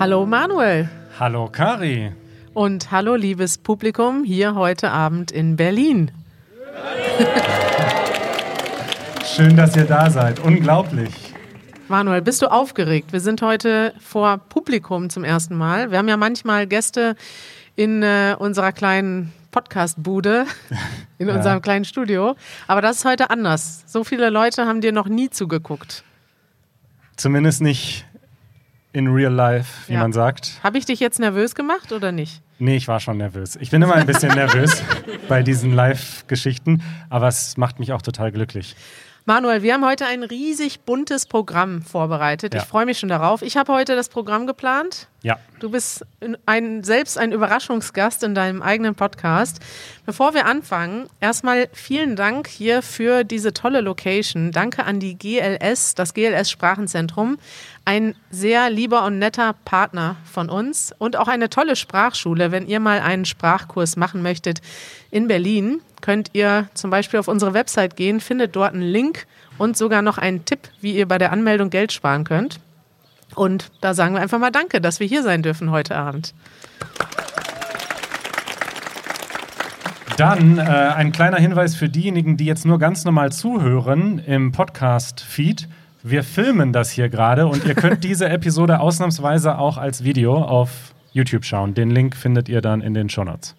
Hallo Manuel. Hallo Kari. Und hallo liebes Publikum hier heute Abend in Berlin. Schön, dass ihr da seid. Unglaublich. Manuel, bist du aufgeregt? Wir sind heute vor Publikum zum ersten Mal. Wir haben ja manchmal Gäste in äh, unserer kleinen Podcast-Bude, in ja. unserem kleinen Studio. Aber das ist heute anders. So viele Leute haben dir noch nie zugeguckt. Zumindest nicht in real life, wie ja. man sagt. Habe ich dich jetzt nervös gemacht oder nicht? Nee, ich war schon nervös. Ich bin immer ein bisschen nervös bei diesen Live-Geschichten, aber es macht mich auch total glücklich. Manuel, wir haben heute ein riesig buntes Programm vorbereitet. Ja. Ich freue mich schon darauf. Ich habe heute das Programm geplant. Ja. Du bist ein, selbst ein Überraschungsgast in deinem eigenen Podcast. Bevor wir anfangen, erstmal vielen Dank hier für diese tolle Location. Danke an die GLS, das GLS Sprachenzentrum. Ein sehr lieber und netter Partner von uns und auch eine tolle Sprachschule. Wenn ihr mal einen Sprachkurs machen möchtet in Berlin, könnt ihr zum Beispiel auf unsere Website gehen, findet dort einen Link und sogar noch einen Tipp, wie ihr bei der Anmeldung Geld sparen könnt. Und da sagen wir einfach mal Danke, dass wir hier sein dürfen heute Abend. Dann äh, ein kleiner Hinweis für diejenigen, die jetzt nur ganz normal zuhören im Podcast-Feed. Wir filmen das hier gerade und ihr könnt diese Episode ausnahmsweise auch als Video auf YouTube schauen. Den Link findet ihr dann in den Show Notes.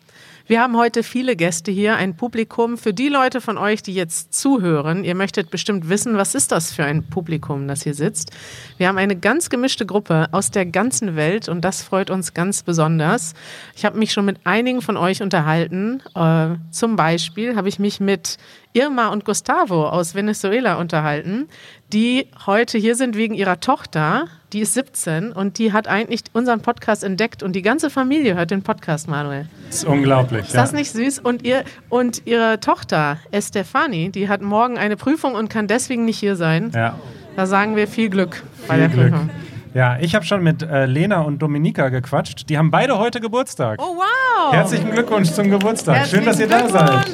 Wir haben heute viele Gäste hier, ein Publikum. Für die Leute von euch, die jetzt zuhören, ihr möchtet bestimmt wissen, was ist das für ein Publikum, das hier sitzt. Wir haben eine ganz gemischte Gruppe aus der ganzen Welt und das freut uns ganz besonders. Ich habe mich schon mit einigen von euch unterhalten. Äh, zum Beispiel habe ich mich mit Irma und Gustavo aus Venezuela unterhalten, die heute hier sind wegen ihrer Tochter. Die ist 17 und die hat eigentlich unseren Podcast entdeckt und die ganze Familie hört den Podcast, Manuel. Das ist unglaublich. Ist das nicht süß? Und, ihr, und ihre Tochter, Estefani, die hat morgen eine Prüfung und kann deswegen nicht hier sein. Ja. Da sagen wir viel Glück viel bei der Glück. Prüfung. Ja, ich habe schon mit äh, Lena und Dominika gequatscht. Die haben beide heute Geburtstag. Oh, wow! Herzlichen Glückwunsch zum Geburtstag. Herzlichen Schön, dass ihr da seid.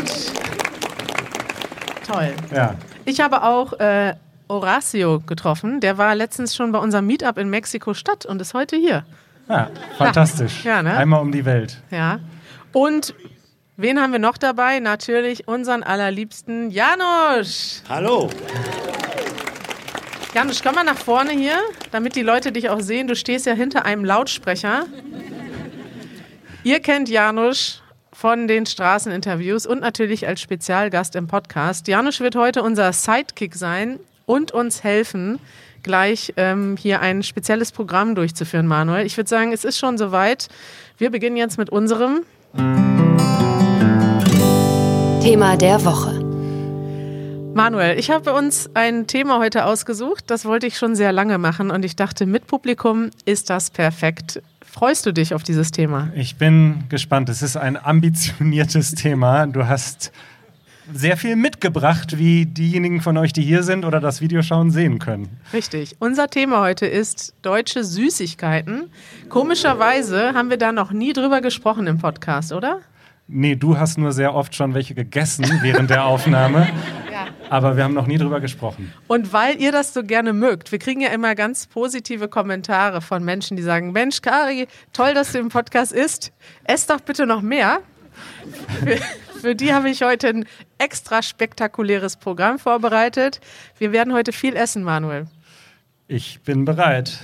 Toll. Ja. Ich habe auch äh, Horacio getroffen. Der war letztens schon bei unserem Meetup in Mexiko-Stadt und ist heute hier. Ja, fantastisch. Ja, ne? Einmal um die Welt. Ja. Und wen haben wir noch dabei? Natürlich unseren allerliebsten Janusz. Hallo. Janusz, komm mal nach vorne hier, damit die Leute dich auch sehen. Du stehst ja hinter einem Lautsprecher. Ihr kennt Janusz von den Straßeninterviews und natürlich als Spezialgast im Podcast. Janusz wird heute unser Sidekick sein und uns helfen, gleich ähm, hier ein spezielles Programm durchzuführen, Manuel. Ich würde sagen, es ist schon soweit. Wir beginnen jetzt mit unserem Thema der Woche. Manuel, ich habe uns ein Thema heute ausgesucht, das wollte ich schon sehr lange machen und ich dachte, mit Publikum ist das perfekt. Freust du dich auf dieses Thema? Ich bin gespannt. Es ist ein ambitioniertes Thema. Du hast sehr viel mitgebracht, wie diejenigen von euch, die hier sind oder das Video schauen, sehen können. Richtig. Unser Thema heute ist deutsche Süßigkeiten. Komischerweise haben wir da noch nie drüber gesprochen im Podcast, oder? Nee, du hast nur sehr oft schon welche gegessen während der Aufnahme. Ja. Aber wir haben noch nie drüber gesprochen. Und weil ihr das so gerne mögt, wir kriegen ja immer ganz positive Kommentare von Menschen, die sagen: Mensch, Kari, toll, dass du im Podcast isst. Ess doch bitte noch mehr. Für, die habe ich heute ein extra spektakuläres Programm vorbereitet. Wir werden heute viel essen, Manuel. Ich bin bereit.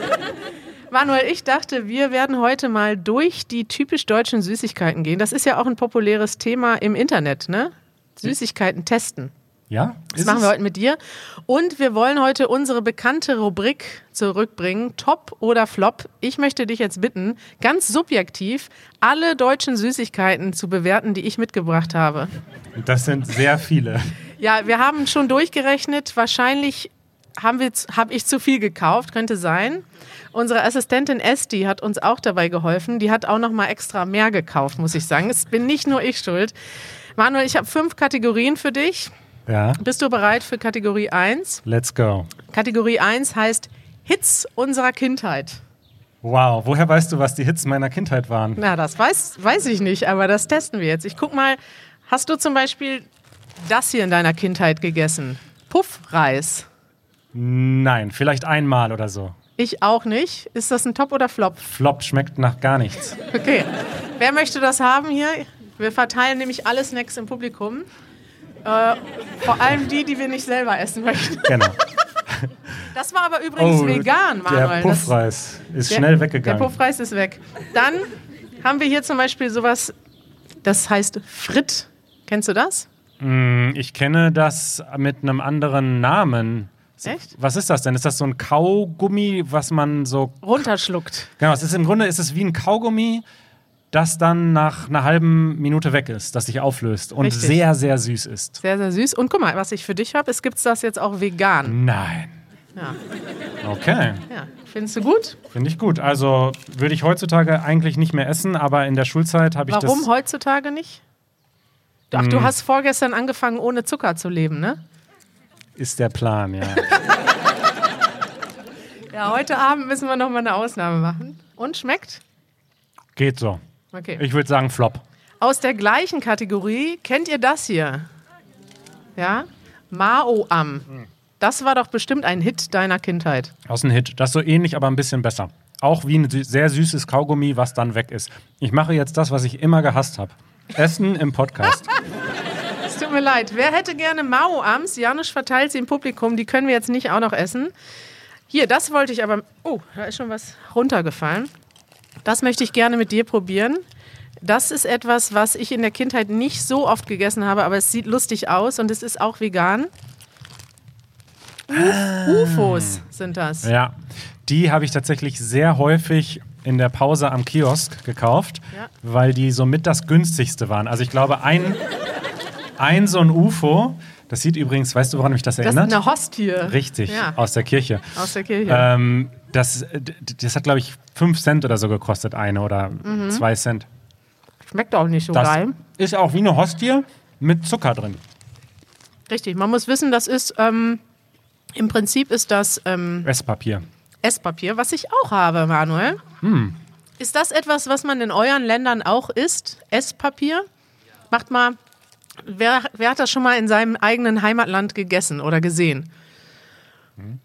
Manuel, ich dachte, wir werden heute mal durch die typisch deutschen Süßigkeiten gehen. Das ist ja auch ein populäres Thema im Internet, ne? Süßigkeiten testen. Ja? Das machen wir heute mit dir. Und wir wollen heute unsere bekannte Rubrik zurückbringen, Top oder Flop. Ich möchte dich jetzt bitten, ganz subjektiv alle deutschen Süßigkeiten zu bewerten, die ich mitgebracht habe. Das sind sehr viele. Ja, wir haben schon durchgerechnet. Wahrscheinlich haben wir, habe ich zu viel gekauft, könnte sein. Unsere Assistentin Esti hat uns auch dabei geholfen. Die hat auch noch mal extra mehr gekauft, muss ich sagen. Es bin nicht nur ich schuld. Manuel, ich habe fünf Kategorien für dich. Ja. Bist du bereit für Kategorie 1? Let's go. Kategorie 1 heißt Hits unserer Kindheit. Wow, woher weißt du, was die Hits meiner Kindheit waren? Na, das weiß, weiß ich nicht, aber das testen wir jetzt. Ich guck mal, hast du zum Beispiel das hier in deiner Kindheit gegessen? Puffreis. Nein, vielleicht einmal oder so. Ich auch nicht. Ist das ein Top oder Flop? Flop schmeckt nach gar nichts. Okay. Wer möchte das haben hier? Wir verteilen nämlich alle Snacks im Publikum. Äh, vor allem die, die wir nicht selber essen möchten. Genau. Das war aber übrigens vegan, Manuel. Oh, Der Das- Puffreis ist der- schnell Der weggegangen. Puffreis ist weg. Dann haben wir hier zum Beispiel sowas, das heißt Fritt. Kennst du das? Mm, Ich kenne das mit einem anderen Namen. Echt? Was ist das denn? Ist das so ein Kaugummi, was man so. Runterschluckt. Genau, es ist im Grunde ist es wie ein Kaugummi, das dann nach einer halben Minute weg ist, das sich auflöst und Richtig. sehr, sehr süß ist. Sehr, sehr süß. Und guck mal, was ich für dich habe, es gibt das jetzt auch vegan. Nein. Ja. Okay, ja. Findest du gut? finde ich gut. Also würde ich heutzutage eigentlich nicht mehr essen, aber in der Schulzeit habe ich Warum das. heutzutage nicht? Ach, Hm. du hast vorgestern angefangen, ohne Zucker zu leben, ne? Ist der Plan, ja. Ja, heute Abend müssen wir noch mal eine Ausnahme machen. Und schmeckt? Geht so. Okay. Ich würde sagen Flop. Aus der gleichen Kategorie kennt ihr das hier? Ja? Mao-Am. Das war doch bestimmt ein Hit deiner Kindheit. Aus dem Hit. Das ist so ähnlich, aber ein bisschen besser. Auch wie ein sü- sehr süßes Kaugummi, was dann weg ist. Ich mache jetzt das, was ich immer gehasst habe. Essen im Podcast. Es tut mir leid. Wer hätte gerne Mao-Ams? Janusz verteilt sie im Publikum. Die können wir jetzt nicht auch noch essen. Hier, das wollte ich aber. Oh, da ist schon was runtergefallen. Das möchte ich gerne mit dir probieren. Das ist etwas, was ich in der Kindheit nicht so oft gegessen habe, aber es sieht lustig aus und es ist auch vegan. Uf UFOs sind das. Ja, die habe ich tatsächlich sehr häufig in der Pause am Kiosk gekauft, Ja. weil die somit das günstigste waren. Also ich glaube, ein, ein so ein UFO, das sieht übrigens, weißt du, woran mich das Das ist erinnert? eine Hostie. Richtig, Ja, aus der Kirche. aus der Kirche. Ähm, das, d- das hat, glaube ich, 5 Cent oder so gekostet, eine oder 2 Cent. Schmeckt auch nicht so Das Mhm. geil. ist auch wie eine Hostie mit Zucker drin. Richtig, man muss wissen, das ist ähm, im Prinzip ist das ähm, Esspapier. Esspapier, was ich auch habe, Manuel. Hm. Ist das etwas, was man in euren Ländern auch isst? Esspapier? Macht mal, wer, wer hat das schon mal in seinem eigenen Heimatland gegessen oder gesehen?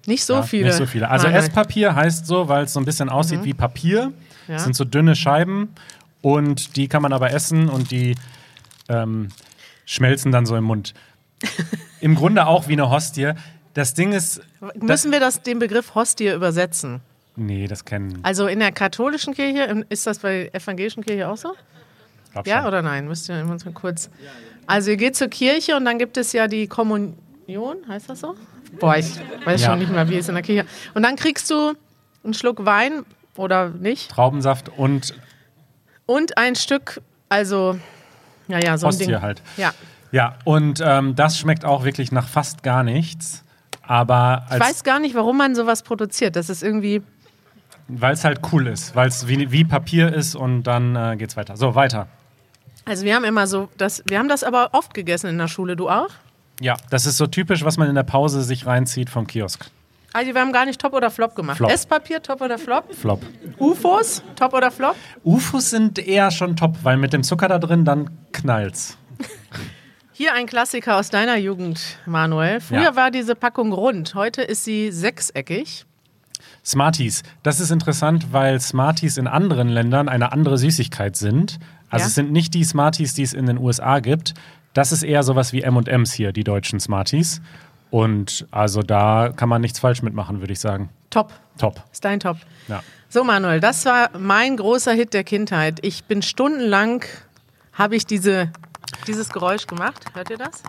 Nicht so Hm. Ja, viele. Nicht so viele. Also Manuel. Esspapier heißt so, weil es so ein bisschen aussieht wie Papier. Mhm. Ja. Das sind so dünne Scheiben und die kann man aber essen und die ähm, schmelzen dann so im Mund. Im Grunde auch wie eine Hostie. Das Ding ist. Müssen wir das, den Begriff Hostie übersetzen? Nee, das kennen. Also in der katholischen Kirche, im- ist das bei der evangelischen Kirche auch so? Ja schon. oder nein? Müsst ihr uns mal kurz. Also ihr geht zur Kirche und dann gibt es ja die Kommunion, heißt das so? Boah, ich weiß Ja. schon nicht mehr, wie es in der Kirche. Und dann kriegst du einen Schluck Wein oder nicht Traubensaft und und ein Stück, also ja ja so ein Hostie Ding. halt. Ja, Ja, und ähm, das schmeckt auch wirklich nach fast gar nichts. Aber ich weiß gar nicht, warum man sowas produziert. Das ist irgendwie weil es halt cool ist, weil es wie, wie Papier ist und dann äh, geht's weiter. So, weiter. also wir haben immer so das wir haben das aber oft gegessen in der Schule, du auch? Ja, das ist so typisch, was man in der Pause sich reinzieht vom Kiosk. Also wir haben gar nicht Top oder Flop gemacht. Flop. Esspapier, Top oder Flop? Flop. UFOs, Top oder Flop? UFOs sind eher schon top, weil mit dem Zucker da drin dann knallt's. Hier ein Klassiker aus deiner Jugend, Manuel. Früher Ja. war diese Packung rund, heute ist sie sechseckig. Smarties. Das ist interessant, weil Smarties in anderen Ländern eine andere Süßigkeit sind. Also Ja. es sind nicht die Smarties, die es in den USA gibt. Das ist eher sowas wie M&M's hier, die deutschen Smarties. Und also da kann man nichts falsch mitmachen, würde ich sagen. Top, Top. ist dein Top. Ja. So, Manuel, das war mein großer Hit der Kindheit. Ich bin stundenlang, habe ich diese, dieses Geräusch gemacht. Hört ihr das?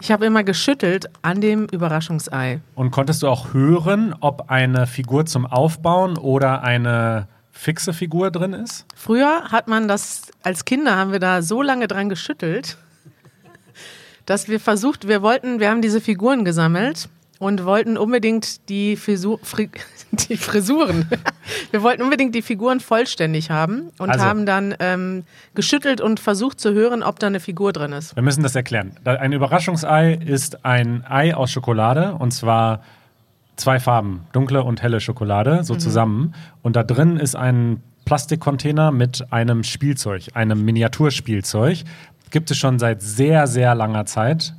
Ich habe immer geschüttelt an dem Überraschungsei. Und konntest du auch hören, ob eine Figur zum Aufbauen oder eine fixe Figur drin ist? Früher hat man das, als Kinder haben wir da so lange dran geschüttelt, dass wir versucht, wir wollten, wir haben diese Figuren gesammelt und wollten unbedingt die, Fisu, Fri, die Frisuren, wir wollten unbedingt die Figuren vollständig haben und Also- haben dann ähm, geschüttelt und versucht zu hören, ob da eine Figur drin ist. Wir müssen das erklären. Ein Überraschungsei ist ein Ei aus Schokolade und zwar zwei Farben, dunkle und helle Schokolade, so zusammen. Und da drin ist ein Plastikcontainer mit einem Spielzeug, einem Miniaturspielzeug. Gibt es schon seit sehr, sehr langer Zeit.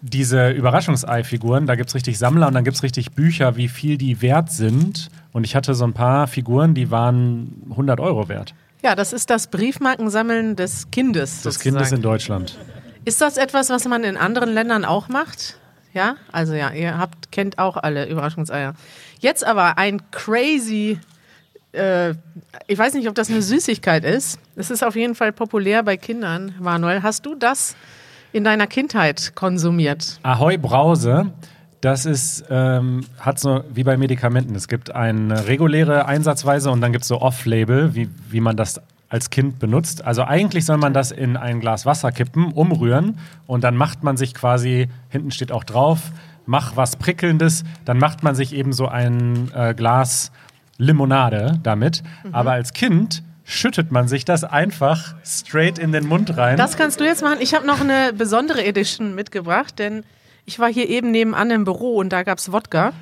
Diese Überraschungsei-Figuren, da gibt es richtig Sammler und dann gibt es richtig Bücher, wie viel die wert sind. Und ich hatte so ein paar Figuren, die waren 100 Euro wert. Ja, das ist das Briefmarkensammeln des Kindes. Des sozusagen. Kindes in Deutschland. Ist das etwas, was man in anderen Ländern auch macht? Ja, also ja, ihr habt, kennt auch alle Überraschungseier. Jetzt aber ein crazy, äh, ich weiß nicht, ob das eine Süßigkeit ist. Es ist auf jeden Fall populär bei Kindern. Manuel, hast du das in deiner Kindheit konsumiert? Ahoi Brause, das ist, ähm, hat so wie bei Medikamenten. Es gibt eine reguläre Einsatzweise und dann gibt es so Off-Label, wie, wie man das als Kind benutzt. Also eigentlich soll man das in ein Glas Wasser kippen, umrühren und dann macht man sich quasi, hinten steht auch drauf, mach was Prickelndes, dann macht man sich eben so ein äh, Glas Limonade damit. Aber als Kind schüttet man sich das einfach straight in den Mund rein. Das kannst du jetzt machen. Ich habe noch eine besondere Edition mitgebracht, denn ich war hier eben nebenan im Büro und da gab es Wodka.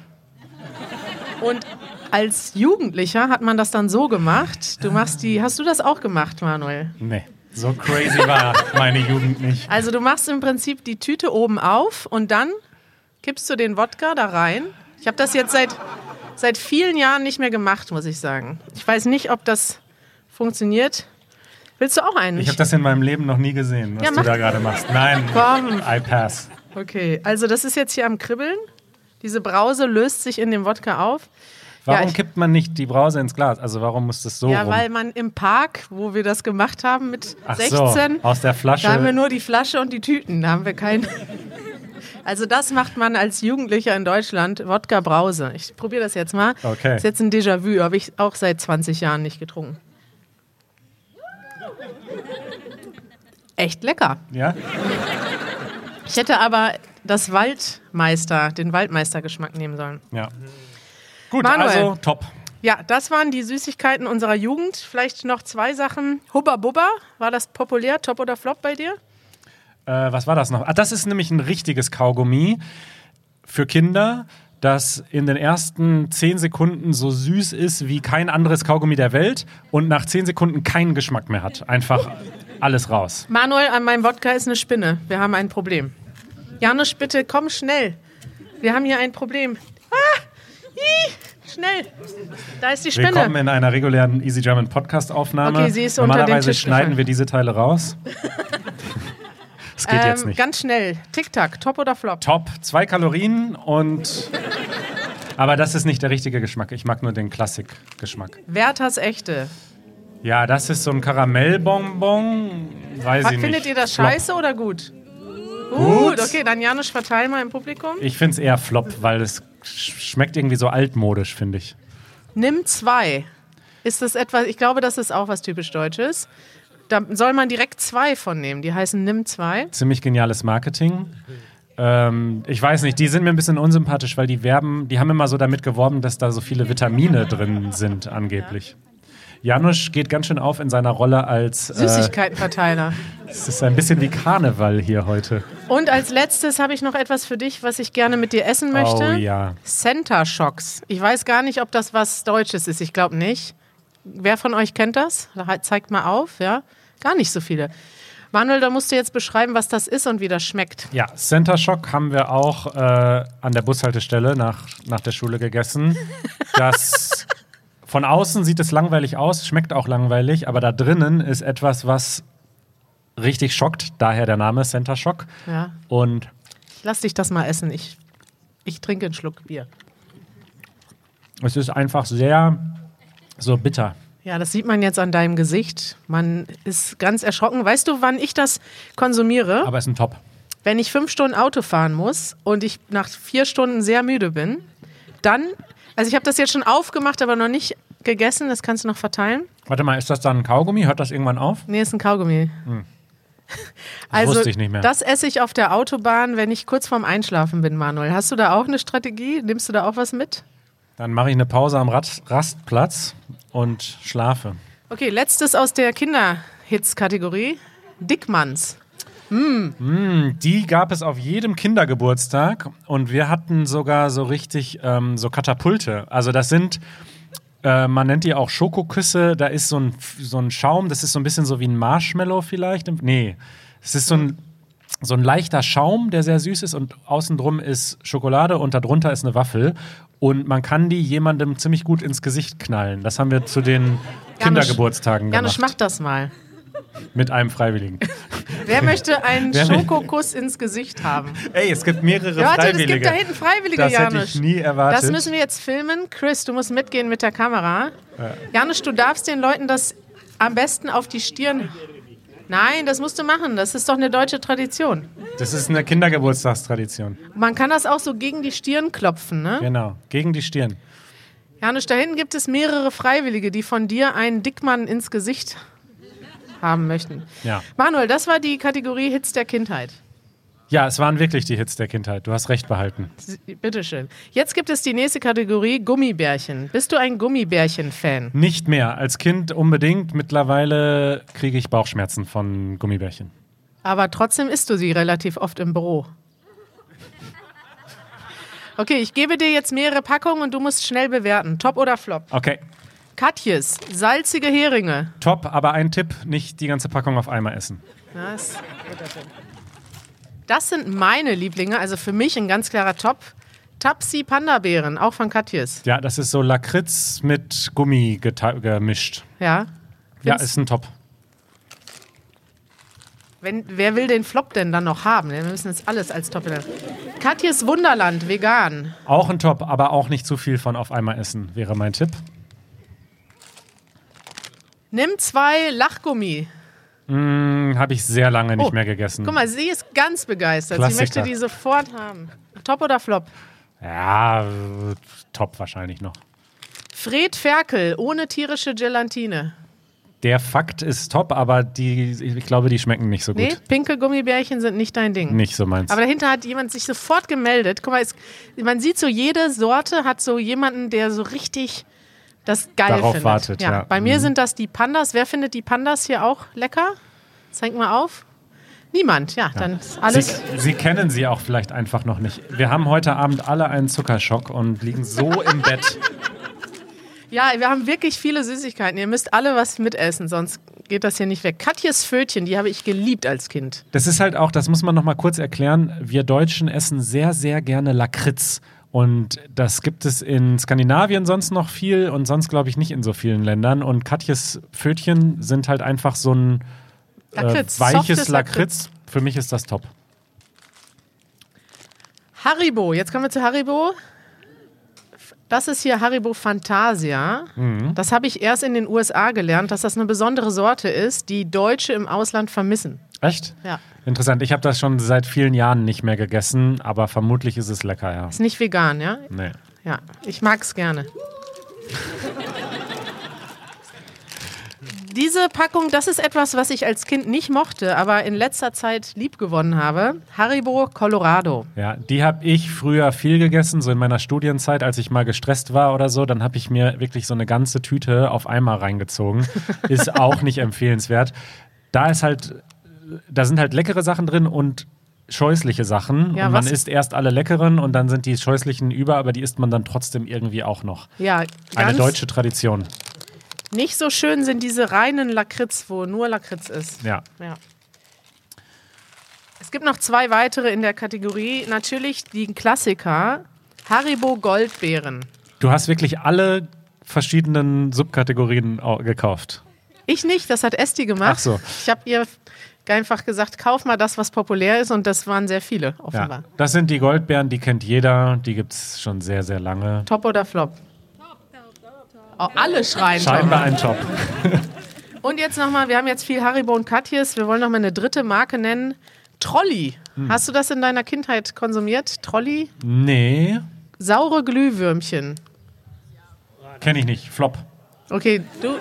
Und als Jugendlicher hat man das dann so gemacht. Du machst die. Hast du das auch gemacht, Manuel? nee, so crazy war meine Jugend nicht. Also du machst im Prinzip die Tüte oben auf und dann kippst du den Wodka da rein. Ich habe das jetzt seit, seit vielen Jahren nicht mehr gemacht, muss ich sagen. Ich weiß nicht, ob das funktioniert. Willst du auch einen? Ich habe das in meinem Leben noch nie gesehen, was Ja, du da gerade machst. Nein, Komm. I pass. Okay, also das ist jetzt hier am Kribbeln. Diese Brause löst sich in dem Wodka auf. Warum Ja, kippt man nicht die Brause ins Glas? Also warum muss das so Ja, rum? weil man im Park, wo wir das gemacht haben mit Ach 16, so, aus der Flasche. da haben wir nur die Flasche und die Tüten. Da haben wir kein. Also das macht man als Jugendlicher in Deutschland, Wodka Brause. Ich probiere das jetzt mal. Okay. Das ist jetzt ein Déjà-vu, habe ich auch seit 20 Jahren nicht getrunken. Echt lecker. ja? Ich hätte aber das Waldmeister, den Waldmeistergeschmack nehmen sollen. ja. Gut, Manuel. also top. Ja, das waren die Süßigkeiten unserer Jugend. Vielleicht noch zwei Sachen. Hubba Bubba, war das populär, top oder flop bei dir? Äh, was war das noch? Ah, das ist nämlich ein richtiges Kaugummi für Kinder, das in den ersten zehn Sekunden so süß ist wie kein anderes Kaugummi der Welt und nach zehn Sekunden keinen Geschmack mehr hat. Einfach alles raus. Manuel, an meinem Wodka ist eine Spinne. Wir haben ein Problem. Janusz, bitte komm schnell. Wir haben hier ein Problem. Ah! Ih, schnell. Da ist die Willkommen Spinne. in einer regulären Easy German Podcast Aufnahme. Okay, sie ist unter den Normalerweise Tisch schneiden gefallen. wir diese Teile raus. Das geht jetzt Ähm, nicht. ganz schnell. Tic-Tac, top oder flop? Top, zwei Kalorien und. Aber das ist nicht der richtige Geschmack. Ich mag nur den Klassik-Geschmack. Werthers echte. Ja, das ist so ein Karamellbonbon. Weiß ich nicht. Findet ihr das Flop. scheiße oder gut? Gut. Okay, dann Janusz, verteil mal im Publikum. Ich finde es eher Flop, weil es sch- schmeckt irgendwie so altmodisch, finde ich. Nimm zwei. Ist das etwas, ich glaube, das ist auch was typisch Deutsches. Da soll man direkt zwei von nehmen. Die heißen Nimm zwei. Ziemlich geniales Marketing. Ähm, ich weiß nicht, die sind mir ein bisschen unsympathisch, weil die werben, die haben immer so damit geworben, dass da so viele Vitamine drin sind, angeblich. Janusz geht ganz schön auf in seiner Rolle als. Äh, Süßigkeitenverteiler. es ist ein bisschen wie Karneval hier heute. Und als letztes habe ich noch etwas für dich, was ich gerne mit dir essen möchte. Oh ja. Center Shocks. Ich weiß gar nicht, ob das was Deutsches ist. Ich glaube nicht. Wer von euch kennt das? Zeigt mal auf, ja? Gar nicht so viele. Manuel, da musst du jetzt beschreiben, was das ist und wie das schmeckt. Ja, Center Shock haben wir auch äh, an der Bushaltestelle nach, nach der Schule gegessen. Das von außen sieht es langweilig aus, schmeckt auch langweilig, aber da drinnen ist etwas, was richtig schockt, daher der Name Center Shock. Ja. Und Lass dich das mal essen. Ich, ich trinke einen Schluck Bier. es ist einfach sehr so bitter. Ja, das sieht man jetzt an deinem Gesicht. Man ist ganz erschrocken. Weißt du, wann ich das konsumiere? Aber es ist ein Top. Wenn ich fünf Stunden Auto fahren muss und ich nach vier Stunden sehr müde bin, dann, also ich habe das jetzt schon aufgemacht, aber noch nicht gegessen. Das kannst du noch verteilen. Warte mal, ist das dann ein Kaugummi? Hört das irgendwann auf? Nee, ist ein Kaugummi. Das nicht mehr. Also, Das esse ich auf der Autobahn, wenn ich kurz vorm Einschlafen bin, Manuel. Hast du da auch eine Strategie? Nimmst du da auch was mit? Dann mache ich eine Pause am Rast Rastplatz und schlafe. Okay, letztes aus der Kinderhits-Kategorie. Dickmanns. Die gab es auf jedem Kindergeburtstag und wir hatten sogar so richtig ähm, so Katapulte. Also das sind, äh, man nennt die auch Schokoküsse, da ist so ein, so ein Schaum, das ist so ein bisschen so wie ein Marshmallow vielleicht. Nee, es ist so ein, so ein leichter Schaum, der sehr süß ist und außen drum ist Schokolade und darunter ist eine Waffel. Und man kann die jemandem ziemlich gut ins Gesicht knallen. Das haben wir zu den Kindergeburtstagen Janusz, mach gemacht. das mal. Mit einem Freiwilligen. Wer möchte einen Wer Schokokuss ins Gesicht haben? Ey, es gibt mehrere Ja, warte, es Freiwillige. gibt da hinten Freiwillige, das hätte Janusz. ich nie erwartet. Das müssen wir jetzt filmen. Chris, du musst mitgehen mit der Kamera. Janusz, du darfst den Leuten das am besten auf die Stirn. Nein, das musst du machen. Das ist doch eine deutsche Tradition. das ist eine Kindergeburtstagstradition. Man kann das auch so gegen die Stirn klopfen, ne? Genau, gegen die Stirn. Janusz, da hinten gibt es mehrere Freiwillige, die von dir einen Dickmann ins Gesicht haben möchten. Ja. Manuel, das war die Kategorie Hits der Kindheit. Ja, es waren wirklich die Hits der Kindheit. Du hast recht behalten. Bitteschön. Jetzt gibt es die nächste Kategorie Gummibärchen. Bist du ein Gummibärchen-Fan? Nicht mehr. Als Kind unbedingt. Mittlerweile kriege ich Bauchschmerzen von Gummibärchen. Aber trotzdem isst du sie relativ oft im Büro. Okay, ich gebe dir jetzt mehrere Packungen und du musst schnell bewerten. Top oder Flop? Okay, Katjes, salzige Heringe. top. Aber ein Tipp: nicht die ganze Packung auf einmal essen. Das, das sind meine Lieblinge, also für mich ein ganz klarer Top. Tapsi Panda-Beeren, auch von Katjes. Ja, das ist so Lakritz mit Gummi gemischt. Ja. Ja, Find's- ist ein Top. Wenn, wer will den Flop denn dann noch haben? Wir müssen jetzt alles als Top. Katjes Wunderland, vegan. Auch ein Top, aber auch nicht zu viel von auf einmal essen, wäre mein Tipp. Nimm zwei Lachgummi. Hm, Habe ich sehr lange nicht Oh, mehr gegessen. Guck mal, sie ist ganz begeistert. Sie Klassiker. möchte die sofort haben. Top oder Flop? Ja, top wahrscheinlich noch. Fred Ferkel, ohne tierische Gelatine. Der Fakt ist top, aber die, ich glaube, die schmecken nicht so gut. Nee, pinke Gummibärchen sind nicht dein Ding. Nicht so meins. Aber dahinter hat jemand sich sofort gemeldet. Guck mal, es, man sieht so, jede Sorte hat so jemanden, der so richtig das geil Darauf findet. wartet, ja. Bei mir Mhm. sind das die Pandas. Wer findet die Pandas hier auch lecker? Zeig mal auf. Niemand, ja, dann ist alles. Sie, Sie kennen sie auch vielleicht einfach noch nicht. Wir haben heute Abend alle einen Zuckerschock und liegen so im Bett. Ja, wir haben wirklich viele Süßigkeiten. Ihr müsst alle was mitessen, sonst geht das hier nicht weg. Katjes Fötchen, die habe ich geliebt als Kind. Das ist halt auch, das muss man noch mal kurz erklären. Wir Deutschen essen sehr, sehr gerne Lakritz. Und das gibt es in Skandinavien sonst noch viel und sonst glaube ich nicht in so vielen Ländern. Und Katjes Pfötchen sind halt einfach so ein äh, Lakritz, weiches softes Lakritz. Für mich ist das top. Haribo, jetzt kommen wir zu Haribo. Das ist hier Haribo Fantasia. Mhm. Das habe ich erst in den USA gelernt, dass das eine besondere Sorte ist, die Deutsche im Ausland vermissen. Echt? Ja. Interessant. Ich habe das schon seit vielen Jahren nicht mehr gegessen, aber vermutlich ist es lecker, ja. Ist nicht vegan, ja? Nee. Ja, ich mag es gerne. Diese Packung, das ist etwas, was ich als Kind nicht mochte, aber in letzter Zeit liebgewonnen habe. Haribo Colorado. Ja, die habe ich früher viel gegessen, so in meiner Studienzeit, als ich mal gestresst war oder so. Dann habe ich mir wirklich so eine ganze Tüte auf einmal reingezogen. Ist auch nicht empfehlenswert. Da ist halt, da sind halt leckere Sachen drin und scheußliche Sachen. Ja, und man was- isst erst alle leckeren und dann sind die scheußlichen über, aber die isst man dann trotzdem irgendwie auch noch. Ja, Eine deutsche Tradition. Nicht so schön sind diese reinen Lakritz, wo nur Lakritz ist. Ja. Ja. Es gibt noch zwei weitere in der Kategorie. Natürlich die Klassiker. Haribo Goldbeeren. Du hast wirklich alle verschiedenen Subkategorien au- gekauft. Ich nicht, das hat Esti gemacht. Ach so. Ich habe ihr einfach gesagt, kauf mal das, was populär ist und das waren sehr viele, offenbar. Ja. Das sind die Goldbeeren, die kennt jeder. Die gibt es schon sehr, sehr lange. Top oder Flop? Alle schreien Scheinbar ein Top. Und jetzt nochmal, wir haben jetzt viel Haribo und Katjes. Wir wollen nochmal eine dritte Marke nennen. Trolli. Hm. Hast du das in deiner Kindheit konsumiert? Trolli? Nee, Saure Glühwürmchen. kenne ich nicht. Flop. Okay, du.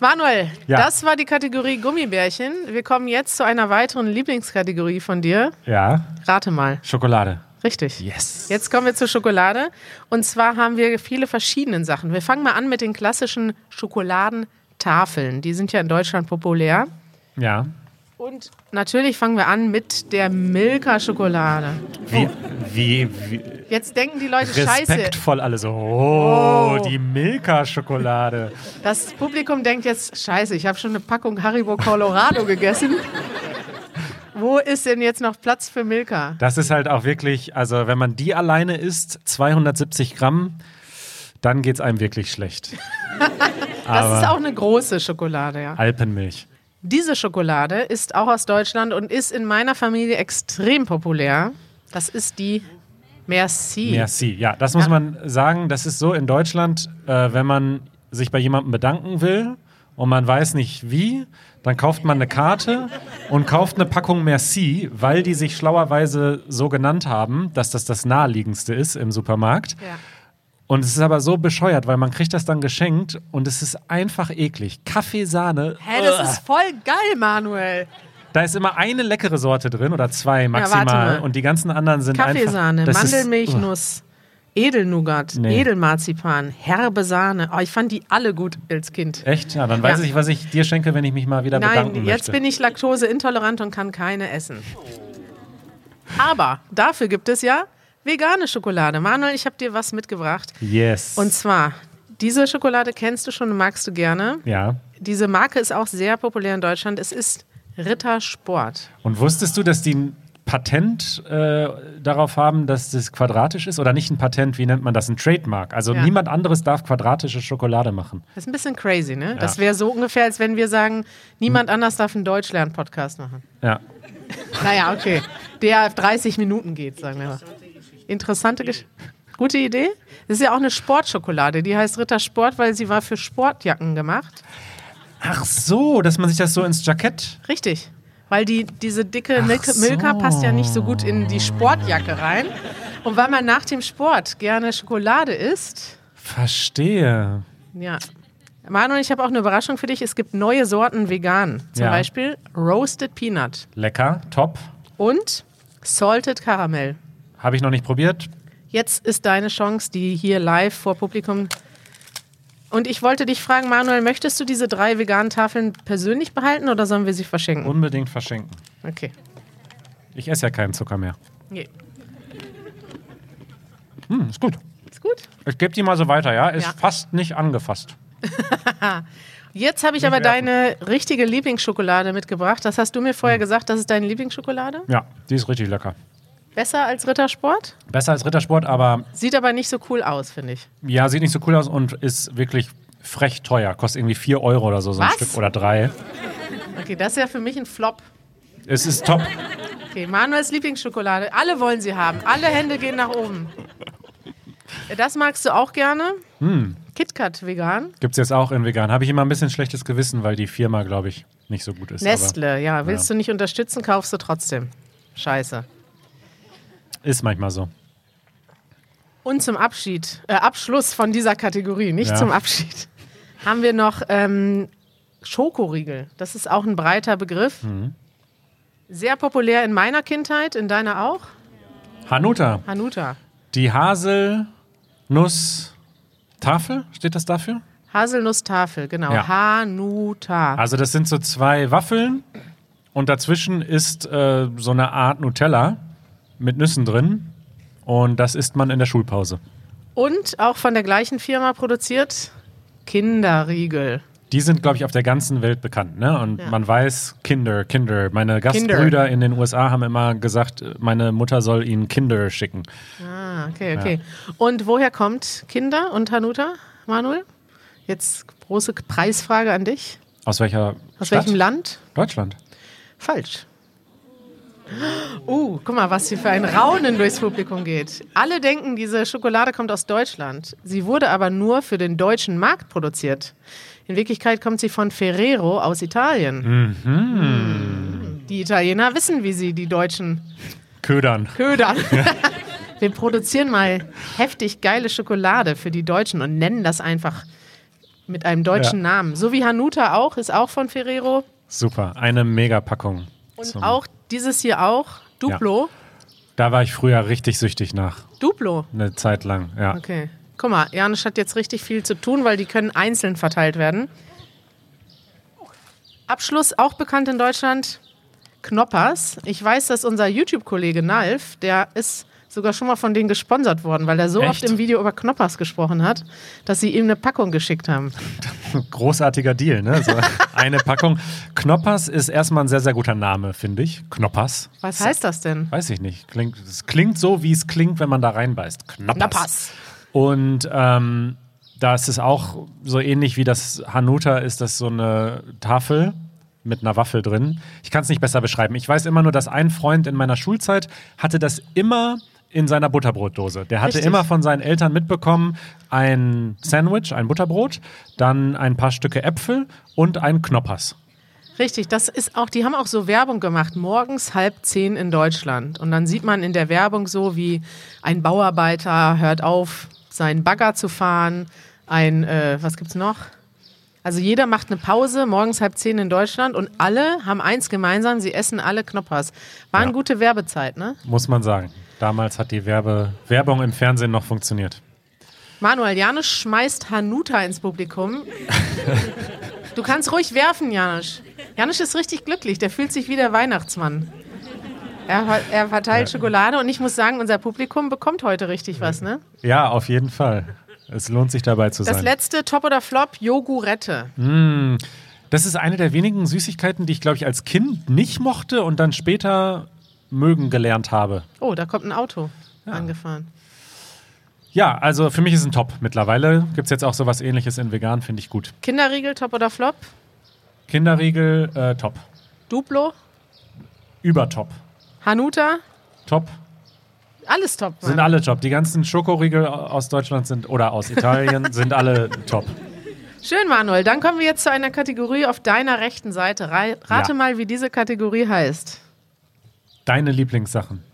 Manuel, Ja. das war die Kategorie Gummibärchen. Wir kommen jetzt zu einer weiteren Lieblingskategorie von dir. Ja, Rate mal. Schokolade. Richtig. Yes. Jetzt kommen wir zur Schokolade. Und zwar haben wir viele verschiedene Sachen. Wir fangen mal an mit den klassischen Schokoladentafeln. Die sind ja in Deutschland populär. Ja. Und natürlich fangen wir an mit der Milka-Schokolade. Wie, wie, wie Jetzt denken die Leute, scheiße, respektvoll alle so. Oh, Oh. die Milka-Schokolade. das Publikum denkt jetzt, scheiße, ich habe schon eine Packung Haribo Colorado gegessen. Wo ist denn jetzt noch Platz für Milka? Das ist halt auch wirklich, also wenn man die alleine isst, 270 Gramm, dann geht es einem wirklich schlecht. Das ist auch eine große Schokolade, ja. Alpenmilch. Diese Schokolade ist auch aus Deutschland und ist in meiner Familie extrem populär. Das ist die Merci. Merci. Ja, das muss Ja. man sagen. Das ist so in Deutschland, äh, wenn man sich bei jemandem bedanken will und man weiß nicht wie, dann kauft man eine Karte und kauft eine Packung Merci, weil die sich schlauerweise so genannt haben, dass das das naheliegendste ist im Supermarkt. Ja. Und es ist aber so bescheuert, weil man kriegt das dann geschenkt und es ist einfach eklig. Kaffeesahne. Hä, das ist voll geil, Manuel. Da ist immer eine leckere Sorte drin oder zwei maximal mal. und die ganzen anderen sind Kaffeesahne, einfach. das ist- Mandelmilchnuss, Edelnougat, Nee. Edelmarzipan, herbe Sahne. Oh, ich fand die alle gut als Kind. Echt? Ja, dann weiß Ja. ich, was ich dir schenke, wenn ich mich mal wieder Nein, bedanken jetzt möchte. bin ich laktoseintolerant und kann keine essen. Aber dafür gibt es ja vegane Schokolade. Manuel, ich habe dir was mitgebracht. Yes. Und zwar, diese Schokolade kennst du schon und magst du gerne. ja. Diese Marke ist auch sehr populär in Deutschland. Es ist Ritter Sport. Und wusstest du, dass die Patent äh, darauf haben, dass das quadratisch ist? Oder nicht ein Patent, wie nennt man das? Ein Trademark. Also Ja. niemand anderes darf quadratische Schokolade machen. Das ist ein bisschen crazy, ne? Das Ja. wäre so ungefähr, als wenn wir sagen, niemand anders darf einen Deutschlern-Podcast machen. Ja. Naja, okay. Der 30 Minuten geht, sagen wir mal. Interessante Gesch Gute Idee. Das ist ja auch eine Sportschokolade. Die heißt Ritter Sport, weil sie war für Sportjacken gemacht. Ach so, dass man sich das so ins Jackett. Richtig. Weil die, diese dicke Milka, so. Milka passt ja nicht so gut in die Sportjacke rein. Und weil man nach dem Sport gerne Schokolade isst, Verstehe. ja. Manuel, ich habe auch eine Überraschung für dich. Es gibt neue Sorten vegan. Zum Ja. Beispiel Roasted Peanut Lecker, top. und Salted Caramel. Habe ich noch nicht probiert. Jetzt ist deine Chance, die hier live vor Publikum. Und ich wollte dich fragen, Manuel, möchtest du diese drei veganen Tafeln persönlich behalten oder sollen wir sie verschenken? Unbedingt verschenken. Okay. Ich esse ja keinen Zucker mehr. Nee. Hm, ist gut. Ist gut. Ich gebe die mal so weiter, ja? Ist Ja. fast nicht angefasst. Jetzt habe ich aber werfen. deine richtige Lieblingsschokolade mitgebracht. Das hast du mir vorher gesagt, das ist deine Lieblingsschokolade. Ja, die ist richtig lecker. Besser als Rittersport. Besser als Rittersport, aber Sieht aber nicht so cool aus, finde ich. ja, sieht nicht so cool aus und ist wirklich frech teuer. Kostet irgendwie 4 Euro oder so, so ein Was? Stück oder drei. Okay, das ist ja für mich ein Flop. Es ist top. Okay, Manuels Lieblingsschokolade. Alle wollen sie haben. Alle Hände gehen nach oben. Das magst du auch gerne? Hm. KitKat vegan. Gibt es jetzt auch in vegan. Habe ich immer ein bisschen schlechtes Gewissen, weil die Firma, glaube ich, nicht so gut ist. Nestle, ja. Willst ja. du nicht unterstützen, kaufst du trotzdem. Scheiße. Ist manchmal so. Und zum Abschied, äh, Abschluss von dieser Kategorie, nicht Ja. zum Abschied, haben wir noch ähm, Schokoriegel. Das ist auch ein breiter Begriff. Mhm. Sehr populär in meiner Kindheit, in deiner auch? Hanuta, Hanuta. die Haselnuss-Tafel, steht das dafür? Haselnusstafel, genau. Ja. Hanuta. Also das sind so zwei Waffeln und dazwischen ist äh, so eine Art Nutella mit Nüssen drin und das isst man in der Schulpause. Und auch von der gleichen Firma produziert Kinderriegel. Die sind, glaube ich, auf der ganzen Welt bekannt. Ne? Und Ja. man weiß, Kinder, Kinder. Meine Gastbrüder in den USA haben immer gesagt, meine Mutter soll ihnen Kinder schicken. Ah, okay, okay. Und woher kommt Kinder und Hanuta, Manuel? Jetzt große Preisfrage an dich. Aus welcher Aus Stadt? welchem Land? Deutschland. Falsch. Uh, guck mal, was hier für ein Raunen durchs Publikum geht. Alle denken, diese Schokolade kommt aus Deutschland. Sie wurde aber nur für den deutschen Markt produziert. In Wirklichkeit kommt sie von Ferrero aus Italien. Mhm. Die Italiener wissen, wie sie die Deutschen Ködern. ködern. Wir produzieren mal heftig geile Schokolade für die Deutschen und nennen das einfach mit einem deutschen Ja. Namen. So wie Hanuta auch, ist auch von Ferrero. Super. Eine Megapackung. Und auch dieses hier auch, Duplo. Da war ich früher richtig süchtig nach. Duplo. Eine Zeit lang, ja. Okay. Guck mal, Janusz hat jetzt richtig viel zu tun, weil die können einzeln verteilt werden. Abschluss, auch bekannt in Deutschland, Knoppers. Ich weiß, dass unser YouTube-Kollege Nalf, der ist sogar schon mal von denen gesponsert worden, weil er so Echt? oft im Video über Knoppers gesprochen hat, dass sie ihm eine Packung geschickt haben. Großartiger Deal, ne? So eine Packung. Knoppers ist erstmal ein sehr, sehr guter Name, finde ich. Knoppers. Was heißt das denn? Weiß ich nicht. Klingt, es klingt so, wie es klingt, wenn man da reinbeißt. Knoppers. Knoppers. Und ähm, das ist auch so ähnlich wie das Hanuta, ist das so eine Tafel mit einer Waffel drin. Ich kann es nicht besser beschreiben. Ich weiß immer nur, dass ein Freund in meiner Schulzeit hatte das immer in seiner Butterbrotdose. Der hatte Richtig. immer von seinen Eltern mitbekommen ein Sandwich, ein Butterbrot, dann ein paar Stücke Äpfel und ein Knoppers. Richtig, das ist auch, die haben auch so Werbung gemacht, morgens halb zehn in Deutschland. Und dann sieht man in der Werbung so, wie ein Bauarbeiter hört auf, seinen Bagger zu fahren. Ein, äh, was gibt's noch? Also jeder macht eine Pause, morgens halb zehn in Deutschland und alle haben eins gemeinsam, sie essen alle Knoppers. War eine Ja. gute Werbezeit, ne? Muss man sagen. Damals hat die Werbe Werbung im Fernsehen noch funktioniert. Manuel, Janusz schmeißt Hanuta ins Publikum. Du kannst ruhig werfen, Janusz. Janusz ist richtig glücklich, der fühlt sich wie der Weihnachtsmann. Er, er verteilt Schokolade und ich muss sagen, unser Publikum bekommt heute richtig was, ne? Ja, auf jeden Fall. Es lohnt sich dabei zu Das sein. letzte Top oder Flop, Jogurette. Das ist eine der wenigen Süßigkeiten, die ich, glaube ich, als Kind nicht mochte und dann später mögen gelernt habe. Oh, da kommt ein Auto angefahren. Ja, also für mich ist ein Top. Mittlerweile gibt es jetzt auch sowas ähnliches in vegan, finde ich gut. Kinderriegel, Top oder Flop? Kinderriegel, äh, top. Duplo, Übertop. Hanuta, Top. alles top. Sind Mann. alle top. Die ganzen Schokoriegel aus Deutschland sind oder aus Italien sind alle top. Schön, Manuel. Dann kommen wir jetzt zu einer Kategorie auf deiner rechten Seite. Ra- Rate Ja. mal, wie diese Kategorie heißt. Deine Lieblingssachen.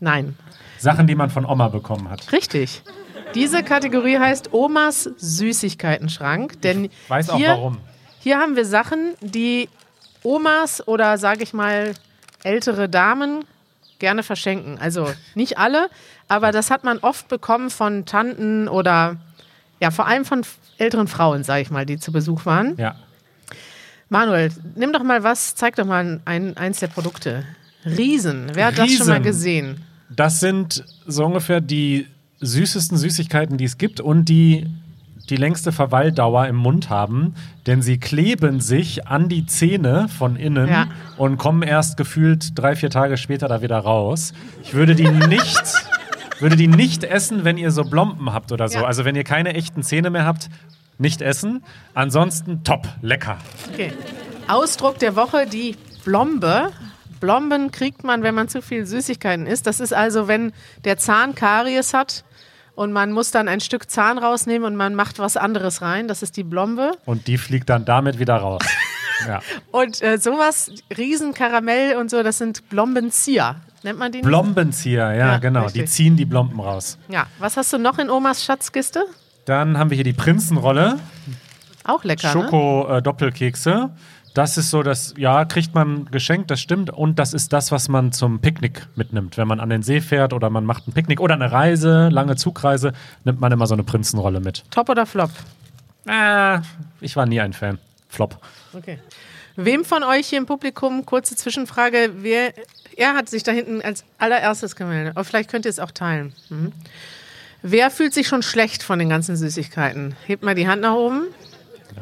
Nein. Sachen, die man von Oma bekommen hat. Richtig. Diese Kategorie heißt Omas Süßigkeitenschrank. Denn Weiß auch hier, warum. Hier haben wir Sachen, die Omas oder sage ich mal ältere Damen gerne verschenken. Also nicht alle, aber das hat man oft bekommen von Tanten oder ja, vor allem von älteren Frauen, sage ich mal, die zu Besuch waren. Ja. Manuel, nimm doch mal was, zeig doch mal ein, eins der Produkte. Riesen, wer hat das schon mal Riesen. gesehen? Das sind so ungefähr die süßesten Süßigkeiten, die es gibt und die die längste Verweildauer im Mund haben, denn sie kleben sich an die Zähne von innen Ja. und kommen erst gefühlt drei, vier Tage später da wieder raus. Ich würde die nicht, würde die nicht essen, wenn ihr so Blompen habt oder so. Ja. Also wenn ihr keine echten Zähne mehr habt, nicht essen. Ansonsten top, lecker. Okay. Ausdruck der Woche, die Blombe. Blomben kriegt man, wenn man zu viel Süßigkeiten isst. Das ist also, wenn der Zahn Karies hat und man muss dann ein Stück Zahn rausnehmen und man macht was anderes rein. Das ist die Blombe. Und die fliegt dann damit wieder raus. Ja. Und äh, sowas, Riesenkaramell und so, das sind Blombenzieher. Nennt man die? Blombenzieher, ja, Ja, genau. richtig. Die ziehen die Blomben raus. Ja. Was hast du noch in Omas Schatzkiste? Dann haben wir hier die Prinzenrolle. Auch lecker, ne? Das ist so, das, ja, kriegt man geschenkt, das stimmt. Und das ist das, was man zum Picknick mitnimmt. Wenn man an den See fährt oder man macht ein Picknick oder eine Reise, lange Zugreise, nimmt man immer so eine Prinzenrolle mit. Top oder Flop? Äh, ich war nie ein Fan. Flop. Okay. Wem von euch hier im Publikum, kurze Zwischenfrage, wer, er hat sich da hinten als allererstes gemeldet, aber vielleicht könnt ihr es auch teilen. Mhm. Wer fühlt sich schon schlecht von den ganzen Süßigkeiten? Hebt mal die Hand nach oben.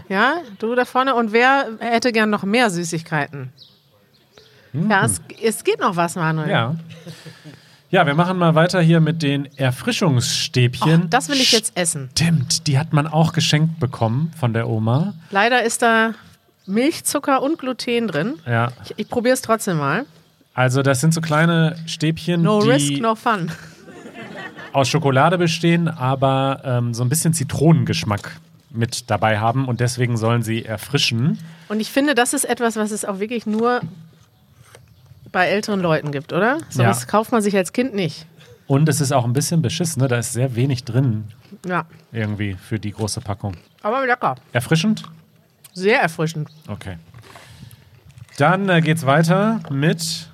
Ja, du da vorne. Und wer hätte gern noch mehr Süßigkeiten? Ja, es, es geht noch was, Manuel. Ja. Ja, wir machen mal weiter hier mit den Erfrischungsstäbchen. Oh, das will ich jetzt essen. Stimmt, die hat man auch geschenkt bekommen von der Oma. Leider ist da Milchzucker und Gluten drin. Ja. Ich, ich probiere es trotzdem mal. Also das sind so kleine Stäbchen, No die risk, no fun. aus Schokolade bestehen, aber ähm, so ein bisschen Zitronengeschmack mit dabei haben und deswegen sollen sie erfrischen. Und ich finde, das ist etwas, was es auch wirklich nur bei älteren Leuten gibt, oder? Sonst Ja. kauft man sich als Kind nicht. Und es ist auch ein bisschen beschissen, ne? da ist sehr wenig drin Ja. irgendwie für die große Packung. Aber lecker. Erfrischend? Sehr erfrischend. Okay. Dann äh, geht's weiter mit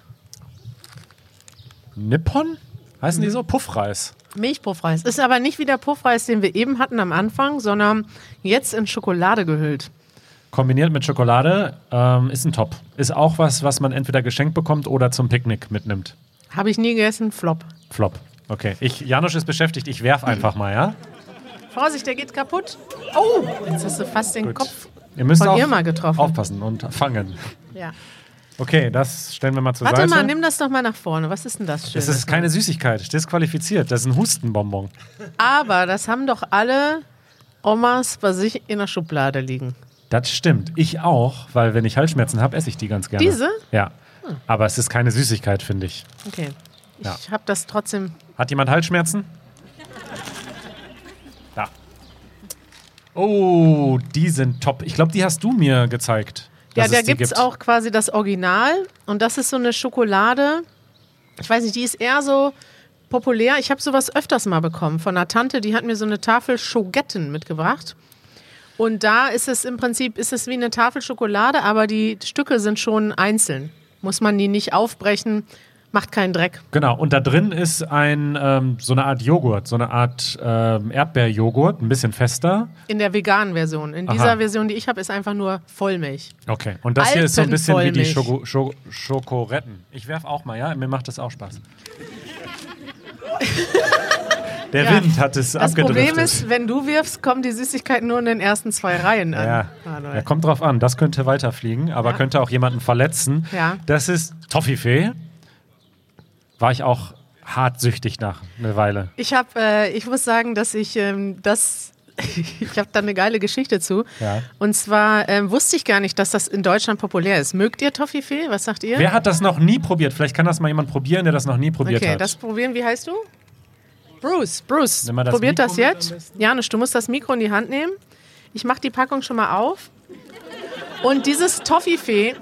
Nippon? Heißen die so? Puffreis. Milchpuffreis. Ist aber nicht wie der Puffreis, den wir eben hatten am Anfang, sondern jetzt in Schokolade gehüllt. Kombiniert mit Schokolade ähm, ist ein Top. Ist auch was, was man entweder geschenkt bekommt oder zum Picknick mitnimmt. Habe ich nie gegessen. Flop. Flop. Okay, ich, Janusz ist beschäftigt, ich werf einfach mal, ja? Vorsicht, der geht kaputt. Oh, jetzt hast du fast den Kopf. Ihr müsst Von Irma getroffen. aufpassen und fangen. Ja. Okay, das stellen wir mal zur Warte Seite. mal, nimm das doch mal nach vorne. Was ist denn das Schönes? das ist keine Süßigkeit, disqualifiziert. Das ist ein Hustenbonbon. Aber das haben doch alle Omas bei sich in der Schublade liegen. Das stimmt. Ich auch, weil wenn ich Halsschmerzen habe, esse ich die ganz gerne. Diese? Ja. Aber es ist keine Süßigkeit, finde ich. Okay. Ich Ja. habe das trotzdem. Hat jemand Halsschmerzen? Da. Oh, die sind top. Ich glaube, die hast du mir gezeigt. Ja, da gibt es auch quasi das Original. Und das ist so eine Schokolade. Ich weiß nicht, die ist eher so populär. Ich habe sowas öfters mal bekommen von einer Tante, die hat mir so eine Tafel Schogetten mitgebracht. Und da ist es im Prinzip, ist es wie eine Tafel Schokolade, aber die Stücke sind schon einzeln. Muss man die nicht aufbrechen, macht keinen Dreck. Genau, und da drin ist ein, ähm, so eine Art Joghurt, so eine Art ähm, Erdbeerjoghurt, ein bisschen fester. In der veganen Version. In Aha. dieser Version, die ich habe, ist einfach nur Vollmilch. Okay, und das hier ist so ein bisschen wie die. Schoko Schoko Schokoretten. Ich werf auch mal, ja? Mir macht das auch Spaß. Der Ja. Wind hat es Das abgedriftet. Problem ist, wenn du wirfst, kommen die Süßigkeiten nur in den ersten zwei Reihen an. Ja, Manuel. ja, kommt drauf an. Das könnte weiterfliegen, aber Ja. könnte auch jemanden verletzen. Ja. Das ist Toffifee. War ich auch hart süchtig nach eine Weile. Ich habe, äh, ich muss sagen, dass ich ähm, das, ich habe da eine geile Geschichte zu. Ja. Und zwar ähm, wusste ich gar nicht, dass das in Deutschland populär ist. Mögt ihr Toffifee? Was sagt ihr? Wer hat das noch nie probiert? Vielleicht kann das mal jemand probieren, der das noch nie probiert okay, hat. das probieren. Wie heißt du? Bruce. Bruce. Das Probiert Mikro das jetzt. Janusz, du musst das Mikro in die Hand nehmen. Ich mache die Packung schon mal auf. Und dieses Toffifee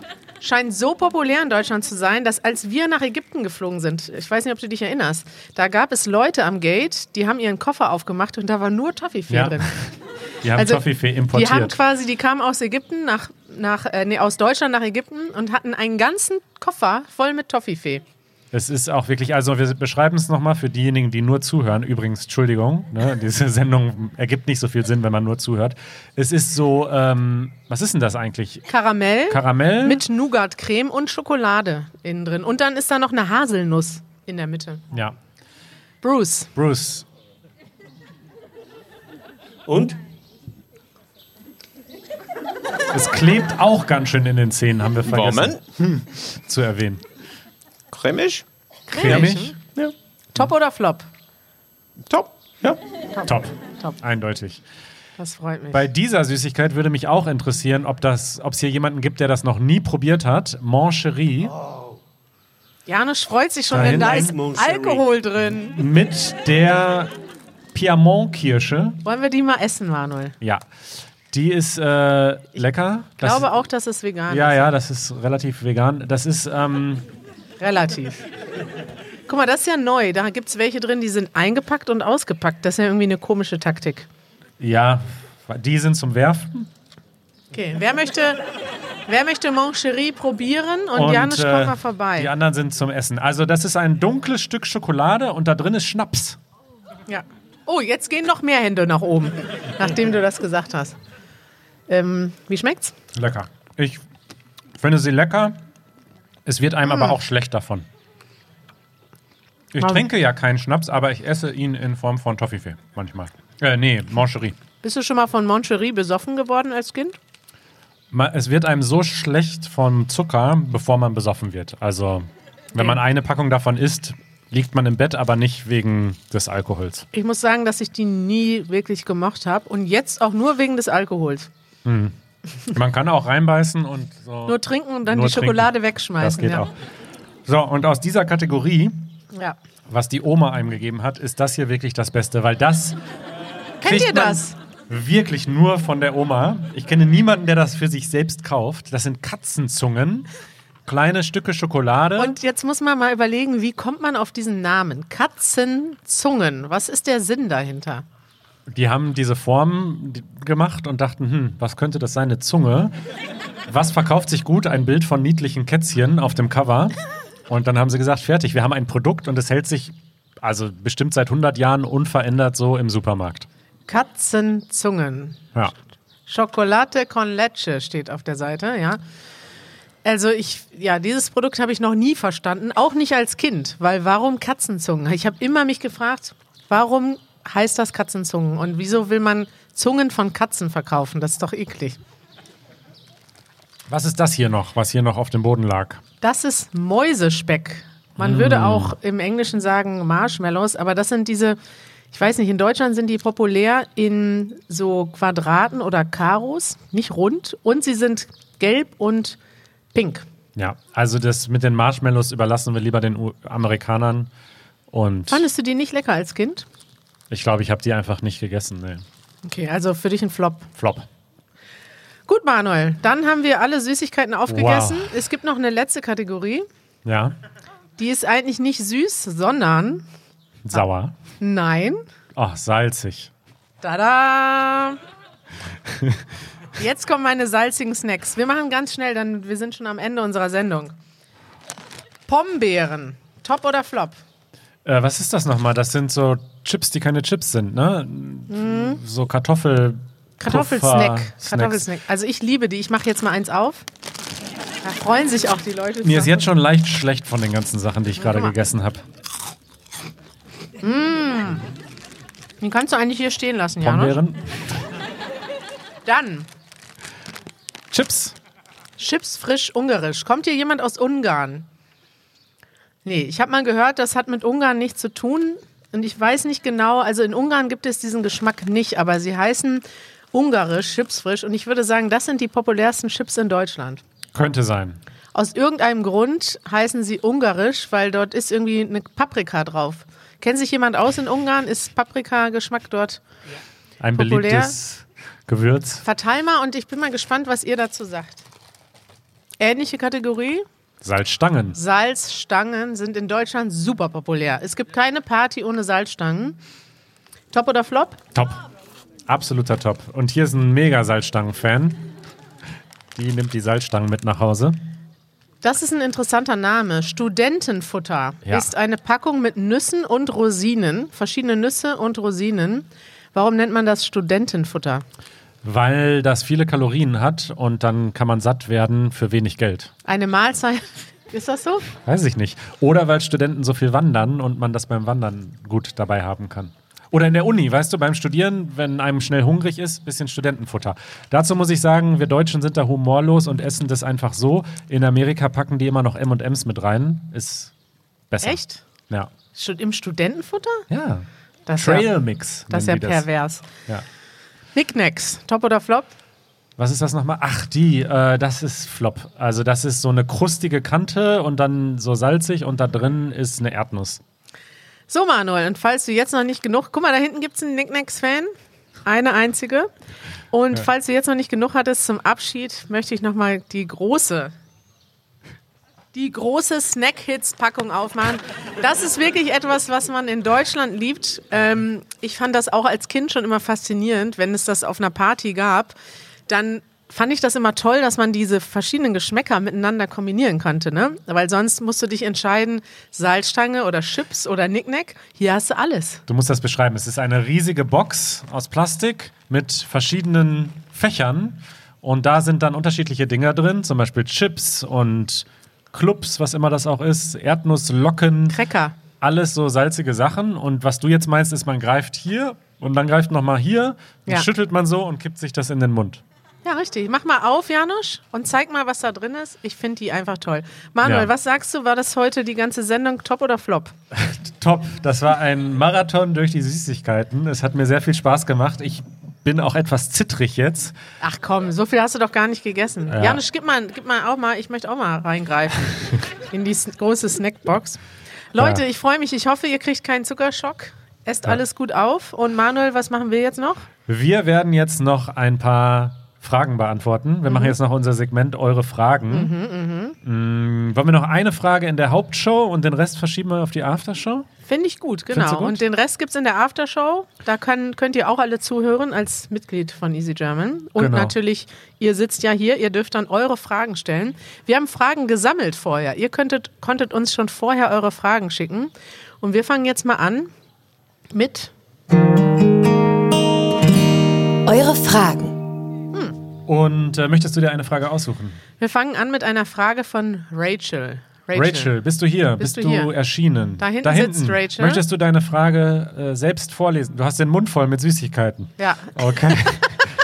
scheint so populär in Deutschland zu sein, dass als wir nach Ägypten geflogen sind, ich weiß nicht, ob du dich erinnerst, da gab es Leute am Gate, die haben ihren Koffer aufgemacht und da war nur Toffifee Ja. drin. Die haben Also, Toffifee Die importiert. haben quasi, die kamen aus Ägypten nach, nach äh, nee, aus Deutschland nach Ägypten und hatten einen ganzen Koffer voll mit Toffifee. Es ist auch wirklich, also wir beschreiben es nochmal für diejenigen, die nur zuhören. Übrigens, Entschuldigung, ne, diese Sendung ergibt nicht so viel Sinn, wenn man nur zuhört. Es ist so, ähm, was ist denn das eigentlich? Karamell Karamell? mit Nougat-Creme und Schokolade innen drin. Und dann ist da noch eine Haselnuss in der Mitte. Ja. Bruce, Bruce, Und? es klebt auch ganz schön in den Zähnen, haben wir vergessen Warmen? zu erwähnen. Cremig? Cremig? Ja. top oder flop? Top. Ja. Top. Top. Eindeutig. Das freut mich. Bei dieser Süßigkeit würde mich auch interessieren, ob das, ob es hier jemanden gibt, der das noch nie probiert hat. Mancherie Janusz freut sich schon, Da denn da ist. Alkohol drin. mit der Piemont-Kirsche. Wollen wir die mal essen, Manuel? Ja. Die ist äh, lecker. Ich glaube auch, dass es vegan Ja, ist. ja, das ist relativ vegan. Das ist, ähm, Relativ. Guck mal, das ist ja neu. Da gibt es welche drin, die sind eingepackt und ausgepackt. Das ist ja irgendwie eine komische Taktik. ja, die sind zum Werfen. Okay, wer möchte, wer möchte Moncherie probieren? Und, Janusz, äh, komm mal vorbei. Die anderen sind zum Essen. Also, das ist ein dunkles Stück Schokolade und da drin ist Schnaps. Ja. Oh, jetzt gehen noch mehr Hände nach oben, nachdem du das gesagt hast. Ähm, wie schmeckt's? Lecker. Ich finde sie lecker. Es wird einem aber auch schlecht davon. Ich Warum? trinke ja keinen Schnaps, aber ich esse ihn in Form von Toffifee manchmal. Äh, nee, Mancherie. Bist du schon mal von Moncherie besoffen geworden als Kind? Es wird einem so schlecht von Zucker, bevor man besoffen wird. Also, wenn Okay. man eine Packung davon isst, liegt man im Bett, aber nicht wegen des Alkohols. Ich muss sagen, dass ich die nie wirklich gemocht habe und jetzt auch nur wegen des Alkohols. Man kann auch reinbeißen und so. Nur trinken und dann die Schokolade trinken. wegschmeißen. das geht ja. auch. So, und aus dieser Kategorie, Ja. was die Oma einem gegeben hat, ist das hier wirklich das Beste, weil das Kennt ihr das? Wirklich nur von der Oma. Ich kenne niemanden, der das für sich selbst kauft. Das sind Katzenzungen, kleine Stücke Schokolade. Und jetzt muss man mal überlegen, wie kommt man auf diesen Namen? Katzenzungen. Was ist der Sinn dahinter? Die haben diese Form gemacht und dachten, hm, was könnte das sein? Eine Zunge. Was verkauft sich gut? Ein Bild von niedlichen Kätzchen auf dem Cover. Und dann haben sie gesagt, fertig, wir haben ein Produkt und es hält sich also bestimmt seit 100 Jahren unverändert so im Supermarkt. Katzenzungen. Ja. Chocolate con leche steht auf der Seite, ja. Also ich, ja, dieses Produkt habe ich noch nie verstanden, auch nicht als Kind, weil warum Katzenzungen? Ich habe immer mich gefragt, warum heißt das Katzenzungen und wieso will man Zungen von Katzen verkaufen? Das ist doch eklig. Was ist das hier noch, was hier noch auf dem Boden lag? Das ist Mäusespeck. Man würde auch im Englischen sagen Marshmallows, aber das sind diese, ich weiß nicht, in Deutschland sind die populär in so Quadraten oder Karos, nicht rund, und sie sind gelb und pink. Ja, also das mit den Marshmallows überlassen wir lieber den U Amerikanern. Und Fandest du die nicht lecker als Kind? Ich glaube, ich habe die einfach nicht gegessen. Nee. Okay, also für dich ein Flop. Flop. Gut, Manuel, dann haben wir alle Süßigkeiten aufgegessen. Es gibt noch eine letzte Kategorie. Ja, Die ist eigentlich nicht süß, sondern sauer. nein. Oh, salzig. Tada! Jetzt kommen meine salzigen Snacks. Wir machen ganz schnell, dann wir sind schon am Ende unserer Sendung. Pombeeren. Top oder Flop? Äh, was ist das nochmal? Das sind so Chips, die keine Chips sind, ne? So Kartoffel. Kartoffelsnack. Kartoffelsnack. Also ich liebe die. Ich mache jetzt mal eins auf. Da freuen sich auch die Leute. Mir ist jetzt schon leicht schlecht von den ganzen Sachen, die ich gerade gegessen habe. Den kannst du eigentlich hier stehen lassen, ja? Dann Chips. Chips frisch ungarisch. Kommt hier jemand aus Ungarn? Nee, ich habe mal gehört, das hat mit Ungarn nichts zu tun. Und ich weiß nicht genau, also in Ungarn gibt es diesen Geschmack nicht, aber sie heißen ungarisch, Chips frisch. Und ich würde sagen, das sind die populärsten Chips in Deutschland. Könnte sein. Aus irgendeinem Grund heißen sie ungarisch, weil dort ist irgendwie eine Paprika drauf. Kennt sich jemand aus in Ungarn? Ist Paprika-Geschmack dort? Ein Populär. beliebtes Gewürz. Verteil mal und ich bin mal gespannt, was ihr dazu sagt. Ähnliche Kategorie? Salzstangen. Salzstangen sind in Deutschland super populär. Es gibt keine Party ohne Salzstangen. Top oder Flop? Top. Absoluter Top. Und hier ist ein mega Salzstangen-Fan. Die nimmt die Salzstangen mit nach Hause. Das ist ein interessanter Name. Studentenfutter Ja. ist eine Packung mit Nüssen und Rosinen, verschiedene Nüsse und Rosinen. Warum nennt man das Studentenfutter? Weil das viele Kalorien hat und dann kann man satt werden für wenig Geld. Eine Mahlzeit. Ist das so? Weiß ich nicht. Oder weil Studenten so viel wandern und man das beim Wandern gut dabei haben kann. Oder in der Uni, weißt du, beim Studieren, wenn einem schnell hungrig ist, bisschen Studentenfutter. Dazu muss ich sagen, wir Deutschen sind da humorlos und essen das einfach so. In Amerika packen die immer noch M&M's mit rein. Ist besser. Echt? Ja. Im Studentenfutter? Ja. Das Trail Mix. das ist ja pervers. Ja. Knickknacks. Top oder Flop? Was ist das nochmal? Ach, die, äh, das ist Flop. Also das ist so eine krustige Kante und dann so salzig und da drin ist eine Erdnuss. So, Manuel, und falls du jetzt noch nicht genug, guck mal, da hinten gibt es einen Knickknacks-Fan, eine einzige. Und falls du jetzt noch nicht genug hattest zum Abschied, möchte ich nochmal die große, die große Snack-Hits-Packung aufmachen. Das ist wirklich etwas, was man in Deutschland liebt. Ähm, ich fand das auch als Kind schon immer faszinierend, wenn es das auf einer Party gab. Dann fand ich das immer toll, dass man diese verschiedenen Geschmäcker miteinander kombinieren konnte, ne? Weil sonst musst du dich entscheiden, Salzstange oder Chips oder Nicknack. Hier hast du alles. Du musst das beschreiben. Es ist eine riesige Box aus Plastik mit verschiedenen Fächern und da sind dann unterschiedliche Dinger drin, zum Beispiel Chips und Clubs, was immer das auch ist, Erdnusslocken, Cracker. alles so salzige Sachen. Und was du jetzt meinst, ist, man greift hier und dann greift nochmal hier, dann Ja. schüttelt man so und kippt sich das in den Mund. Ja, richtig. Mach mal auf, Janusz, und zeig mal, was da drin ist. Ich finde die einfach toll. Manuel, Ja. was sagst du? War das heute die ganze Sendung top oder flop? Top, das war ein Marathon durch die Süßigkeiten. Es hat mir sehr viel Spaß gemacht. Ich bin auch etwas zittrig jetzt. Ach komm, so viel hast du doch gar nicht gegessen. Ja. Janusz, gib mal, gib mal auch mal, ich möchte auch mal reingreifen in die große Snackbox. Leute, Ja. ich freue mich. Ich hoffe, ihr kriegt keinen Zuckerschock. Esst alles gut auf. Und Manuel, was machen wir jetzt noch? Wir werden jetzt noch ein paar Fragen beantworten. Wir Mhm. machen jetzt noch unser Segment Eure Fragen. Mm, wollen wir noch eine Frage in der Hauptshow und den Rest verschieben wir auf die Aftershow? Finde ich gut, genau. gut? Und den Rest gibt es in der Aftershow. Da kann, könnt ihr auch alle zuhören als Mitglied von Easy German. Und Genau. natürlich, ihr sitzt ja hier, ihr dürft dann eure Fragen stellen. Wir haben Fragen gesammelt vorher. Ihr könntet, konntet uns schon vorher eure Fragen schicken. Und wir fangen jetzt mal an mit Eure Fragen. Und äh, möchtest du dir eine Frage aussuchen? Wir fangen an mit einer Frage von Rachel. Rachel, bist du hier? Bist Bist, du hier? erschienen? Da hinten sitzt Rachel. Möchtest du deine Frage äh, selbst vorlesen? Du hast den Mund voll mit Süßigkeiten. Ja, Okay.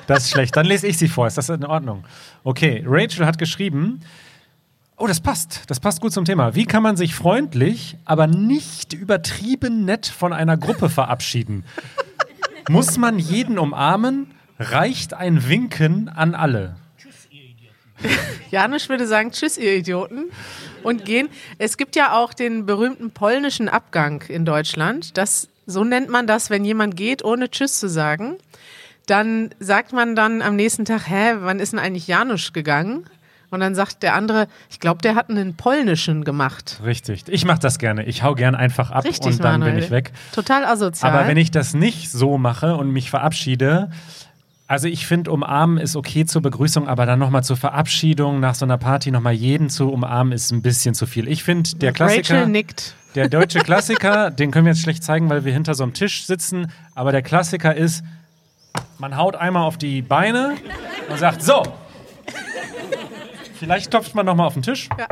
Das ist schlecht. Dann lese ich sie vor. Ist das in Ordnung? Okay. Rachel hat geschrieben. Oh, das passt. Das passt gut zum Thema. Wie kann man sich freundlich, aber nicht übertrieben nett von einer Gruppe verabschieden? Muss man jeden umarmen? Reicht ein Winken an alle? Janusz würde sagen, tschüss, ihr Idioten. Und gehen. Es gibt ja auch den berühmten polnischen Abgang in Deutschland. Das, so nennt man das, wenn jemand geht, ohne Tschüss zu sagen. Dann sagt man dann am nächsten Tag, hä, wann ist denn eigentlich Janusz gegangen? Und dann sagt der andere, ich glaube, der hat einen polnischen gemacht. Richtig. Ich mache das gerne. Ich hau gern einfach ab Richtig, und dann Manuel. bin ich weg. Total asozial. Aber wenn ich das nicht so mache und mich verabschiede, also ich finde, umarmen ist okay zur Begrüßung, aber dann nochmal zur Verabschiedung nach so einer Party nochmal jeden zu umarmen, ist ein bisschen zu viel. Ich finde, der Klassiker, Rachel nickt. der deutsche Klassiker, den können wir jetzt schlecht zeigen, weil wir hinter so einem Tisch sitzen, aber der Klassiker ist, man haut einmal auf die Beine und sagt, so. Vielleicht klopft man nochmal auf den Tisch. Ja.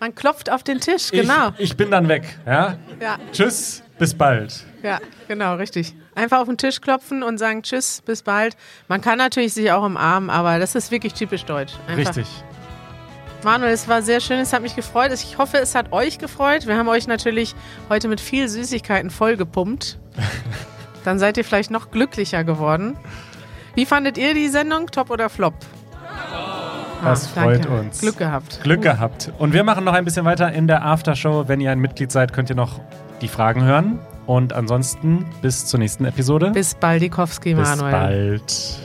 Man klopft auf den Tisch, genau. Ich, ich bin dann weg. Ja? Ja, Tschüss, bis bald. ja, genau, richtig. Einfach auf den Tisch klopfen und sagen Tschüss, bis bald. Man kann natürlich sich auch umarmen, aber das ist wirklich typisch deutsch. Einfach. Richtig. Manuel, es war sehr schön, es hat mich gefreut. Ich hoffe, es hat euch gefreut. Wir haben euch natürlich heute mit viel Süßigkeiten vollgepumpt. Dann seid ihr vielleicht noch glücklicher geworden. Wie fandet ihr die Sendung? Top oder Flop? Das Ah, freut danke. uns. Glück gehabt. Glück gehabt. Und wir machen noch ein bisschen weiter in der Aftershow. Wenn ihr ein Mitglied seid, könnt ihr noch die Fragen hören. Und ansonsten bis zur nächsten Episode. Bis baldikowski, Bis Manuel. bald.